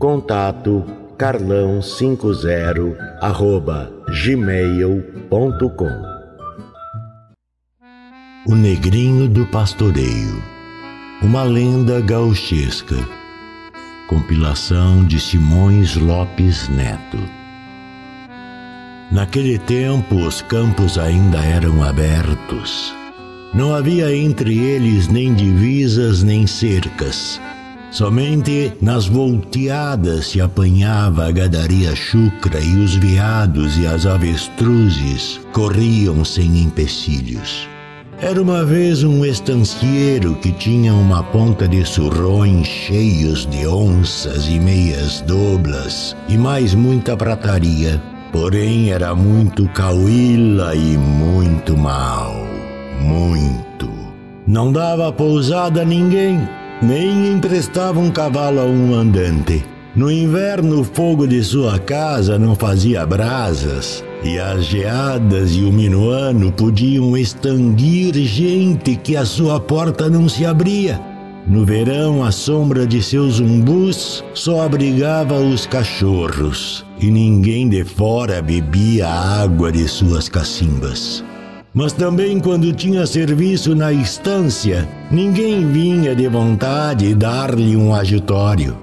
Contato carlão50 arroba gmail.com O Negrinho do Pastoreio Uma lenda gauchesca Compilação de Simões Lopes Neto. Naquele tempo os campos ainda eram abertos. Não havia entre eles nem divisas nem cercas Somente nas volteadas se apanhava a gadaria chucra e os veados e as avestruzes corriam sem empecilhos. Era uma vez um estancieiro que tinha uma ponta de surrões cheios de onças e meias doblas e mais muita prataria. Porém era muito cauíla e muito mal. Muito. Não dava pousada a ninguém nem emprestava um cavalo a um andante. No inverno, o fogo de sua casa não fazia brasas, e as geadas e o minuano podiam extinguir gente que a sua porta não se abria. No verão, a sombra de seus umbus só abrigava os cachorros, e ninguém de fora bebia a água de suas cacimbas. Mas também quando tinha serviço na estância, ninguém vinha de vontade dar-lhe um agitório.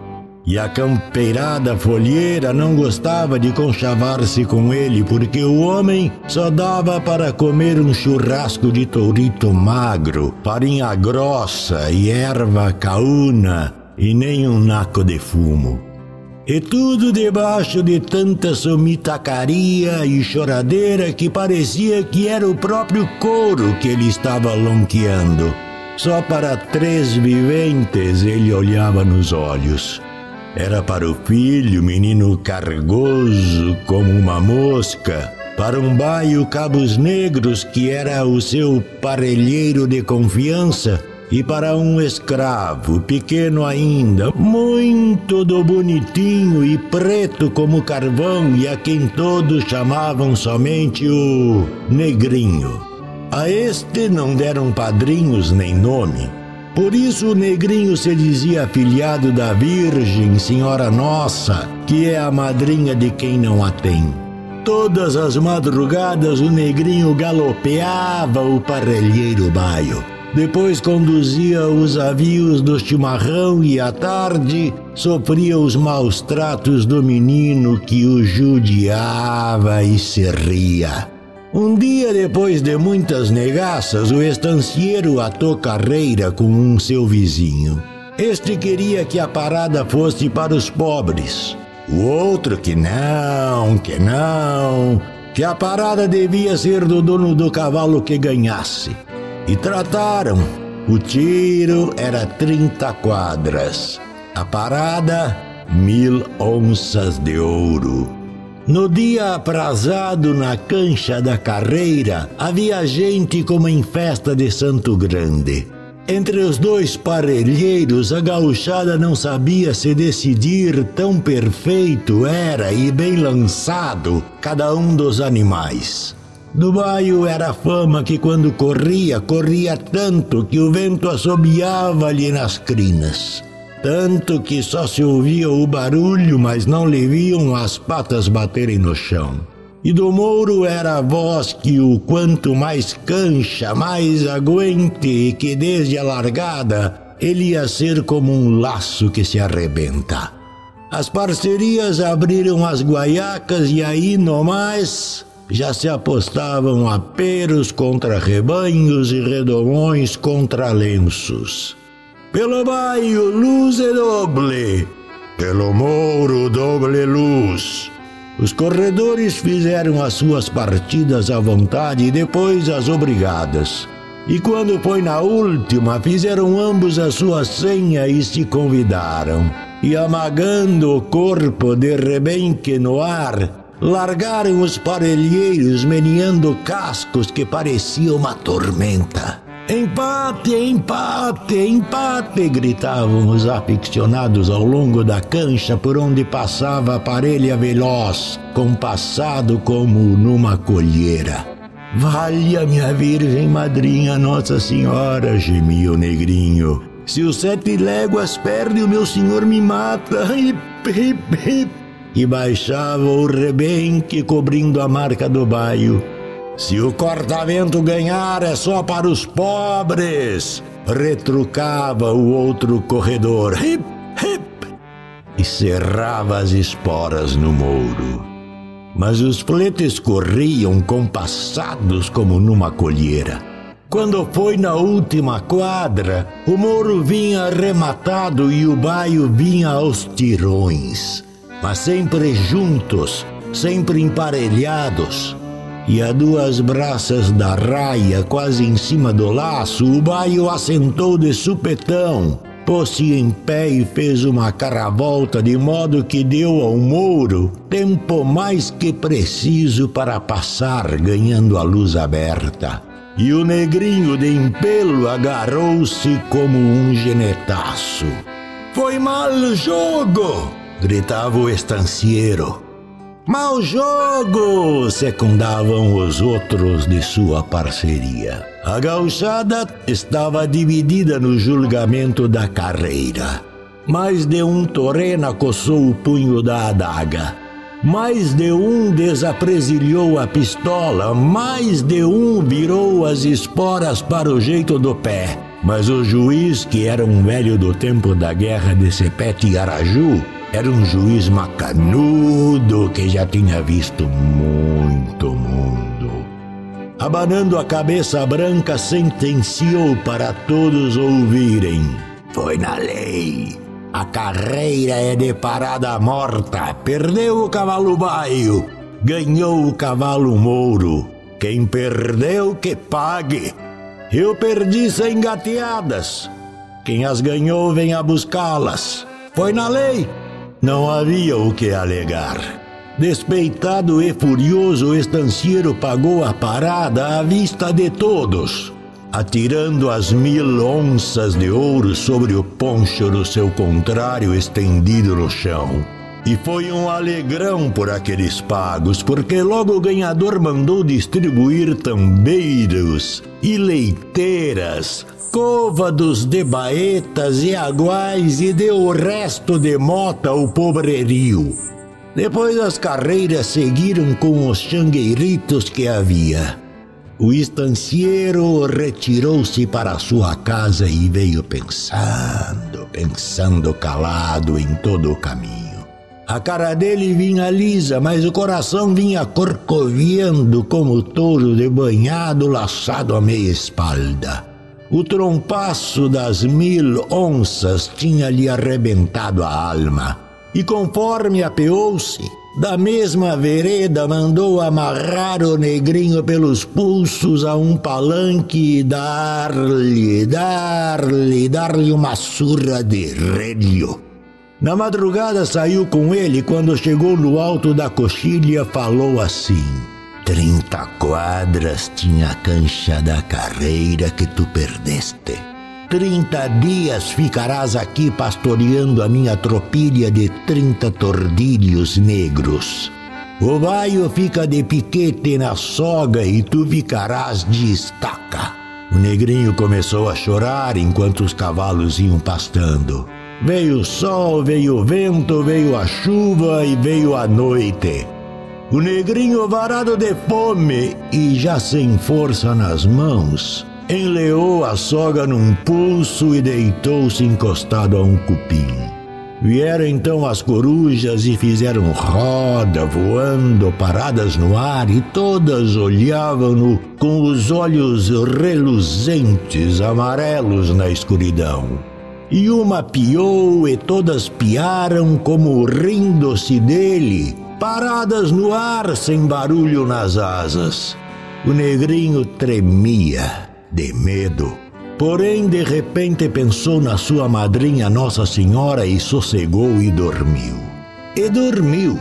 E a campeirada folheira não gostava de conchavar-se com ele, porque o homem só dava para comer um churrasco de tourito magro, farinha grossa e erva caúna, e nem um naco de fumo. E tudo debaixo de tanta somitacaria e choradeira que parecia que era o próprio couro que ele estava lonqueando. Só para três viventes ele olhava nos olhos. Era para o filho, menino cargoso como uma mosca, para um baio Cabos Negros, que era o seu parelheiro de confiança, e para um escravo, pequeno ainda, muito do bonitinho e preto como carvão, e a quem todos chamavam somente o Negrinho. A este não deram padrinhos nem nome. Por isso o negrinho se dizia afilhado da Virgem, Senhora Nossa, que é a madrinha de quem não a tem. Todas as madrugadas o negrinho galopeava o parelheiro baio depois conduzia os avios do chimarrão e à tarde sofria os maus tratos do menino que o judiava e se ria. Um dia depois de muitas negaças, o estancieiro atou carreira com um seu vizinho. Este queria que a parada fosse para os pobres. O outro que não, que não, que a parada devia ser do dono do cavalo que ganhasse e trataram. O tiro era 30 quadras, a parada, mil onças de ouro. No dia aprazado na cancha da carreira, havia gente como em festa de Santo Grande. Entre os dois parelheiros, a gauchada não sabia se decidir, tão perfeito era e bem lançado cada um dos animais. Do baio era a fama que quando corria, corria tanto que o vento assobiava-lhe nas crinas. Tanto que só se ouvia o barulho, mas não lhe viam as patas baterem no chão. E do Mouro era a voz que o quanto mais cancha, mais aguente e que desde a largada ele ia ser como um laço que se arrebenta. As parcerias abriram as guaiacas e aí no mais já se apostavam aperos contra rebanhos e redomões contra lenços. Pelo baio, luz e doble, pelo muro, doble luz. Os corredores fizeram as suas partidas à vontade e depois as obrigadas. E quando foi na última, fizeram ambos a sua senha e se convidaram. E amagando o corpo de rebenque no ar, largaram os parelheiros meneando cascos que parecia uma tormenta. Empate, empate, empate! gritavam os aficionados ao longo da cancha por onde passava a parelha veloz, compassado como numa colheira. Valha minha Virgem Madrinha Nossa Senhora, gemia o negrinho. Se os sete léguas perde, o meu senhor me mata. Hip, hip, hip. E baixava o rebenque cobrindo a marca do baio se o cortamento ganhar é só para os pobres, retrucava o outro corredor. Hip, hip! E cerrava as esporas no mouro. Mas os fletes corriam compassados como numa colheira. Quando foi na última quadra, o mouro vinha arrematado e o baio vinha aos tirões, mas sempre juntos, sempre emparelhados e a duas braças da raia, quase em cima do laço, o baio assentou de supetão, pôs-se em pé e fez uma caravolta de modo que deu ao mouro tempo mais que preciso para passar, ganhando a luz aberta. E o negrinho de empelo agarrou-se como um genetaço. Foi mal jogo! Gritava o estancieiro. Mau jogo! secundavam os outros de sua parceria. A gauchada estava dividida no julgamento da carreira. Mais de um torena coçou o punho da adaga. Mais de um desapresilhou a pistola, mais de um virou as esporas para o jeito do pé. Mas o juiz, que era um velho do tempo da guerra de Sepete e Araju, era um juiz macanudo que já tinha visto muito mundo. Abanando a cabeça branca, sentenciou para todos ouvirem: Foi na lei. A carreira é de parada morta. Perdeu o cavalo baio, ganhou o cavalo mouro. Quem perdeu, que pague. Eu perdi sem gateadas. Quem as ganhou, venha buscá-las. Foi na lei. Não havia o que alegar. Despeitado e furioso, o estancieiro pagou a parada à vista de todos, atirando as mil onças de ouro sobre o poncho do seu contrário estendido no chão. E foi um alegrão por aqueles pagos, porque logo o ganhador mandou distribuir tambeiros e leiteiras, côvados de baetas e aguais e deu o resto de mota ao pobrerio. Depois as carreiras seguiram com os changueiritos que havia. O estancieiro retirou-se para sua casa e veio pensando, pensando calado em todo o caminho. A cara dele vinha lisa, mas o coração vinha corcoviando como touro de banhado laçado à meia espalda. O trompaço das mil onças tinha-lhe arrebentado a alma. E conforme apeou-se, da mesma vereda mandou amarrar o negrinho pelos pulsos a um palanque e dar-lhe, dar-lhe, dar-lhe uma surra de relho. Na madrugada saiu com ele quando chegou no alto da coxilha falou assim: Trinta quadras tinha a cancha da carreira que tu perdeste. Trinta dias ficarás aqui pastoreando a minha tropilha de trinta tordilhos negros. O baio fica de piquete na soga e tu ficarás de estaca. O negrinho começou a chorar enquanto os cavalos iam pastando. Veio o sol, veio o vento, veio a chuva e veio a noite. O negrinho varado de fome e já sem força nas mãos, enleou a soga num pulso e deitou-se encostado a um cupim. Vieram então as corujas e fizeram roda, voando, paradas no ar, e todas olhavam-no com os olhos reluzentes, amarelos na escuridão. E uma piou e todas piaram como rindo-se dele, paradas no ar sem barulho nas asas. O negrinho tremia de medo Porém, de repente pensou na sua madrinha Nossa Senhora e sossegou e dormiu. E dormiu.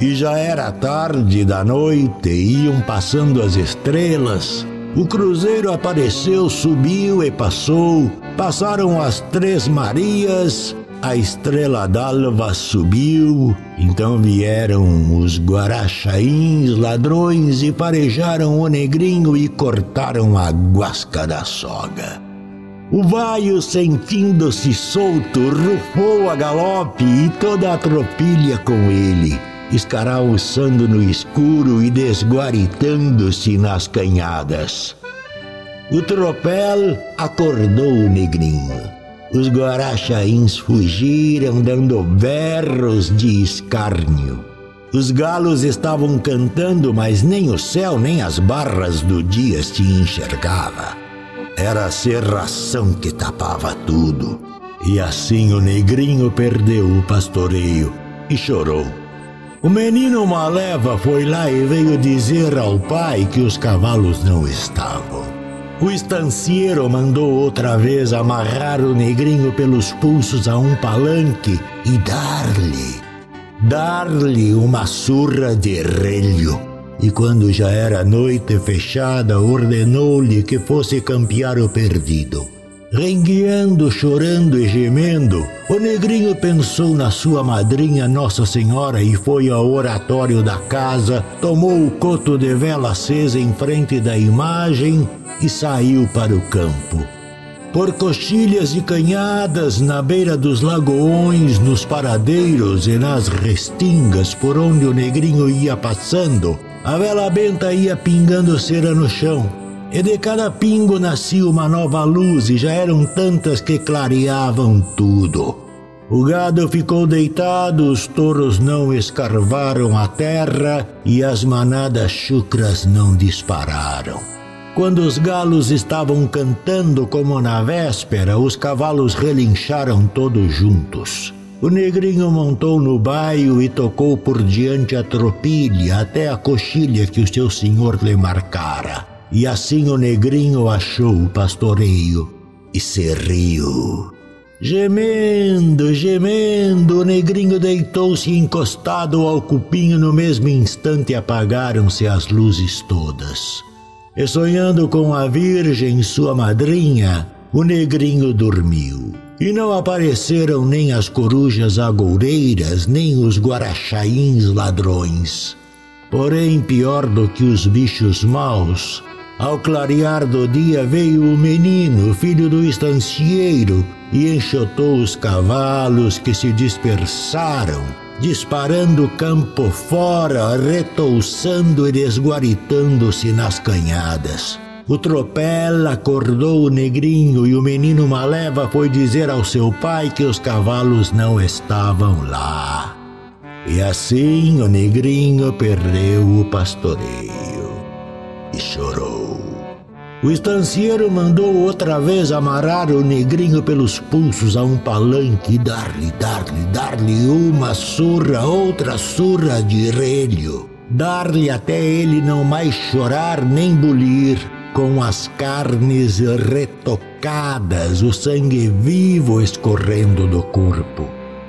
E já era tarde da noite, iam passando as estrelas. O cruzeiro apareceu, subiu e passou. Passaram as Três Marias, a estrela d'alva subiu, então vieram os guarachains, ladrões, e parejaram o negrinho e cortaram a guasca da soga. O vaio, sentindo-se solto, rufou a galope e toda a tropilha com ele, escaraçando no escuro e desguaritando-se nas canhadas. O tropel acordou o negrinho. Os guarachains fugiram dando berros de escárnio. Os galos estavam cantando, mas nem o céu nem as barras do dia se enxergava. Era a serração que tapava tudo. E assim o negrinho perdeu o pastoreio e chorou. O menino Maleva foi lá e veio dizer ao pai que os cavalos não estavam. O estancieiro mandou outra vez amarrar o negrinho pelos pulsos a um palanque e dar-lhe, dar-lhe uma surra de relho e quando já era noite fechada, ordenou-lhe que fosse campear o perdido. Rengueando, chorando e gemendo, o negrinho pensou na sua madrinha Nossa Senhora e foi ao oratório da casa, tomou o coto de vela acesa em frente da imagem e saiu para o campo. Por coxilhas e canhadas, na beira dos lagoões, nos paradeiros e nas restingas por onde o negrinho ia passando, a vela benta ia pingando cera no chão, e de cada pingo nascia uma nova luz, e já eram tantas que clareavam tudo. O gado ficou deitado, os touros não escarvaram a terra e as manadas chucras não dispararam. Quando os galos estavam cantando como na véspera, os cavalos relincharam todos juntos. O negrinho montou no baio e tocou por diante a tropilha até a coxilha que o seu senhor lhe marcara. E assim o negrinho achou o pastoreio e se riu. Gemendo, gemendo, o negrinho deitou-se encostado ao cupim e no mesmo instante apagaram-se as luzes todas. E sonhando com a Virgem, sua madrinha, o negrinho dormiu. E não apareceram nem as corujas agoureiras, nem os guarachains ladrões. Porém, pior do que os bichos maus, ao clarear do dia veio o menino, filho do estancieiro, e enxotou os cavalos que se dispersaram, disparando campo fora, retouçando e desguaritando-se nas canhadas. O tropel acordou o negrinho e o menino Maleva foi dizer ao seu pai que os cavalos não estavam lá. E assim o negrinho perdeu o pastoreio e chorou. O estancieiro mandou outra vez amarrar o negrinho pelos pulsos a um palanque e dar-lhe, dar-lhe, dar-lhe uma surra, outra surra de relho. Dar-lhe até ele não mais chorar nem bulir com as carnes retocadas, o sangue vivo escorrendo do corpo.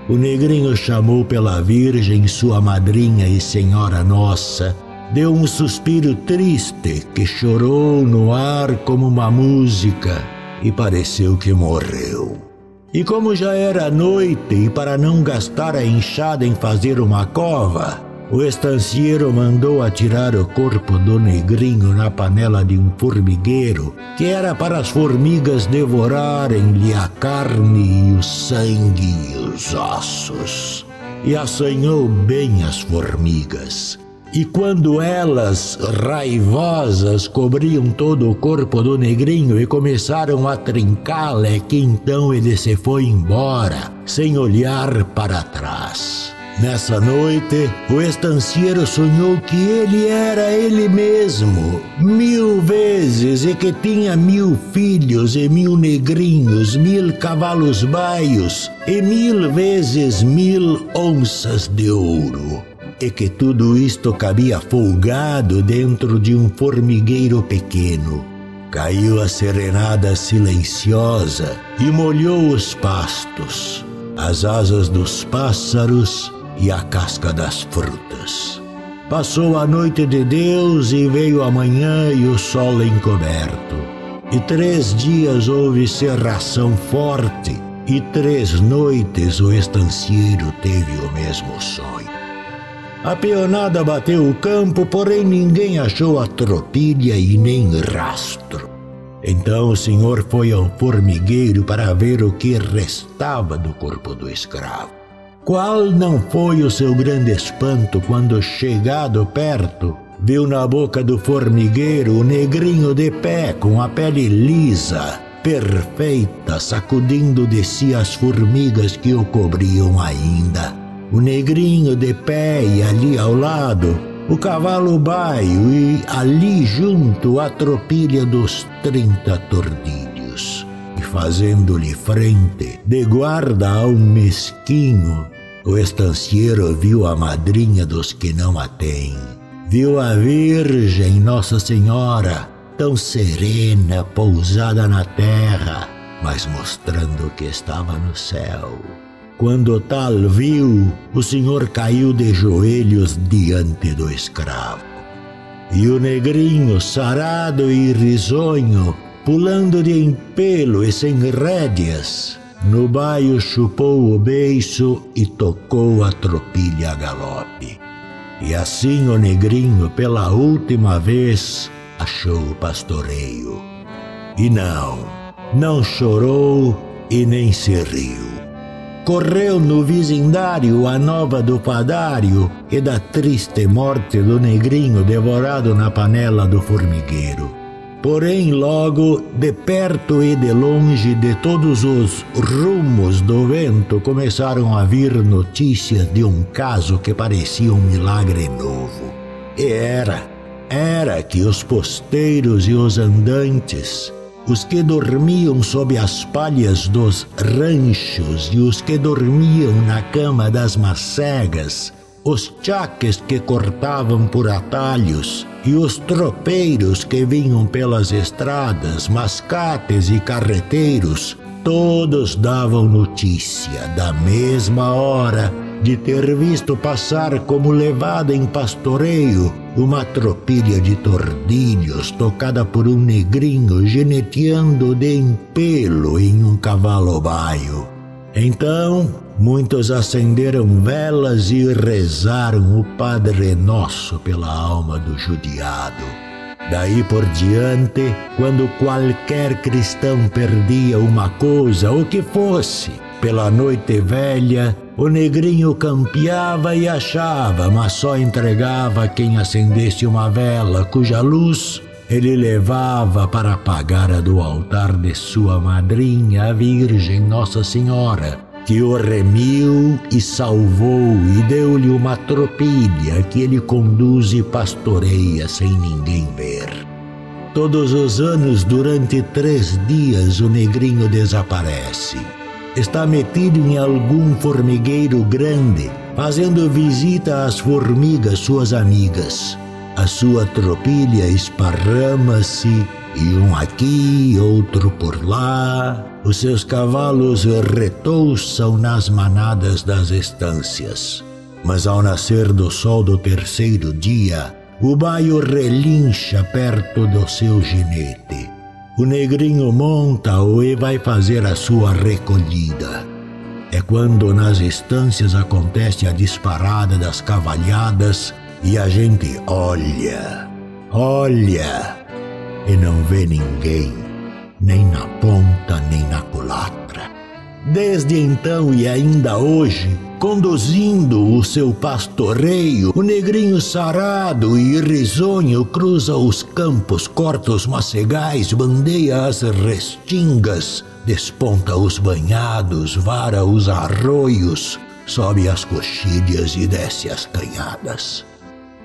O negrinho chamou pela Virgem, sua madrinha e Senhora Nossa, deu um suspiro triste que chorou no ar como uma música e pareceu que morreu. E como já era noite, e para não gastar a enxada em fazer uma cova, o estancieiro mandou atirar o corpo do negrinho na panela de um formigueiro, que era para as formigas devorarem-lhe a carne e o sangue e os ossos. E assanhou bem as formigas. E quando elas, raivosas, cobriam todo o corpo do negrinho e começaram a trincá-lo, é que então ele se foi embora, sem olhar para trás. Nessa noite, o estancieiro sonhou que ele era ele mesmo, mil vezes, e que tinha mil filhos e mil negrinhos, mil cavalos baios e mil vezes mil onças de ouro e que tudo isto cabia folgado dentro de um formigueiro pequeno. Caiu a serenada silenciosa e molhou os pastos, as asas dos pássaros e a casca das frutas. Passou a noite de Deus e veio a manhã e o sol encoberto. E três dias houve serração forte, e três noites o estancieiro teve o mesmo sonho. A peonada bateu o campo, porém ninguém achou a tropilha e nem rastro. Então o senhor foi ao formigueiro para ver o que restava do corpo do escravo. Qual não foi o seu grande espanto quando, chegado perto, viu na boca do formigueiro o negrinho de pé com a pele lisa, perfeita, sacudindo de si as formigas que o cobriam ainda o negrinho de pé e ali ao lado, o cavalo baio e ali junto a tropilha dos trinta tordilhos. E fazendo-lhe frente, de guarda ao mesquinho, o estancieiro viu a madrinha dos que não a têm. Viu a Virgem Nossa Senhora, tão serena, pousada na terra, mas mostrando que estava no céu. Quando tal viu, o senhor caiu de joelhos diante do escravo. E o negrinho, sarado e risonho, pulando de empelo e sem rédeas, no baio chupou o beiço e tocou a tropilha a galope. E assim o negrinho, pela última vez, achou o pastoreio. E não, não chorou e nem se riu. Correu no vizindário a nova do padário e da triste morte do negrinho devorado na panela do formigueiro. Porém, logo, de perto e de longe, de todos os rumos do vento, começaram a vir notícias de um caso que parecia um milagre novo. E era, era que os posteiros e os andantes os que dormiam sob as palhas dos ranchos e os que dormiam na cama das macegas, os chaques que cortavam por atalhos e os tropeiros que vinham pelas estradas, mascates e carreteiros, todos davam notícia da mesma hora de ter visto passar como levada em pastoreio uma tropilha de tordilhos tocada por um negrinho geneteando de empelo em um cavalo baio. Então, muitos acenderam velas e rezaram o Padre Nosso pela alma do judiado. Daí por diante, quando qualquer cristão perdia uma coisa, o que fosse, pela noite velha, o negrinho campeava e achava, mas só entregava quem acendesse uma vela, cuja luz ele levava para apagar a do altar de sua madrinha, a Virgem Nossa Senhora, que o remiu e salvou e deu-lhe uma tropilha que ele conduz e pastoreia sem ninguém ver. Todos os anos, durante três dias, o negrinho desaparece está metido em algum formigueiro grande, fazendo visita às formigas, suas amigas. A sua tropilha esparrama-se, e um aqui, outro por lá. Os seus cavalos retouçam nas manadas das estâncias. Mas ao nascer do sol do terceiro dia, o baio relincha perto do seu ginete o negrinho monta-o e vai fazer a sua recolhida. É quando nas estâncias acontece a disparada das cavalhadas e a gente olha, olha e não vê ninguém, nem na ponta nem na culatra. Desde então e ainda hoje, conduzindo o seu pastoreio, o negrinho sarado e risonho cruza os campos, corta os macegais, bandeia as restingas, desponta os banhados, vara os arroios, sobe as coxilhas e desce as canhadas.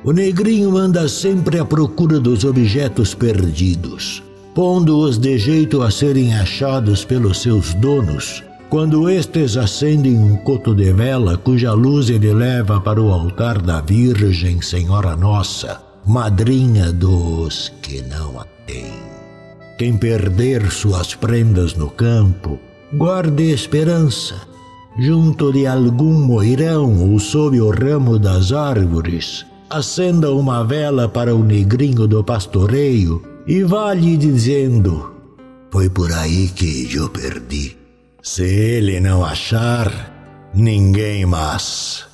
O negrinho anda sempre à procura dos objetos perdidos, pondo-os de jeito a serem achados pelos seus donos, quando estes acendem um coto de vela cuja luz ele leva para o altar da Virgem Senhora Nossa, madrinha dos que não a têm. Quem perder suas prendas no campo, guarde esperança, junto de algum moirão ou sob o ramo das árvores, acenda uma vela para o negrinho do pastoreio e vá-lhe dizendo: Foi por aí que eu perdi. Se ele não achar, ninguém mais.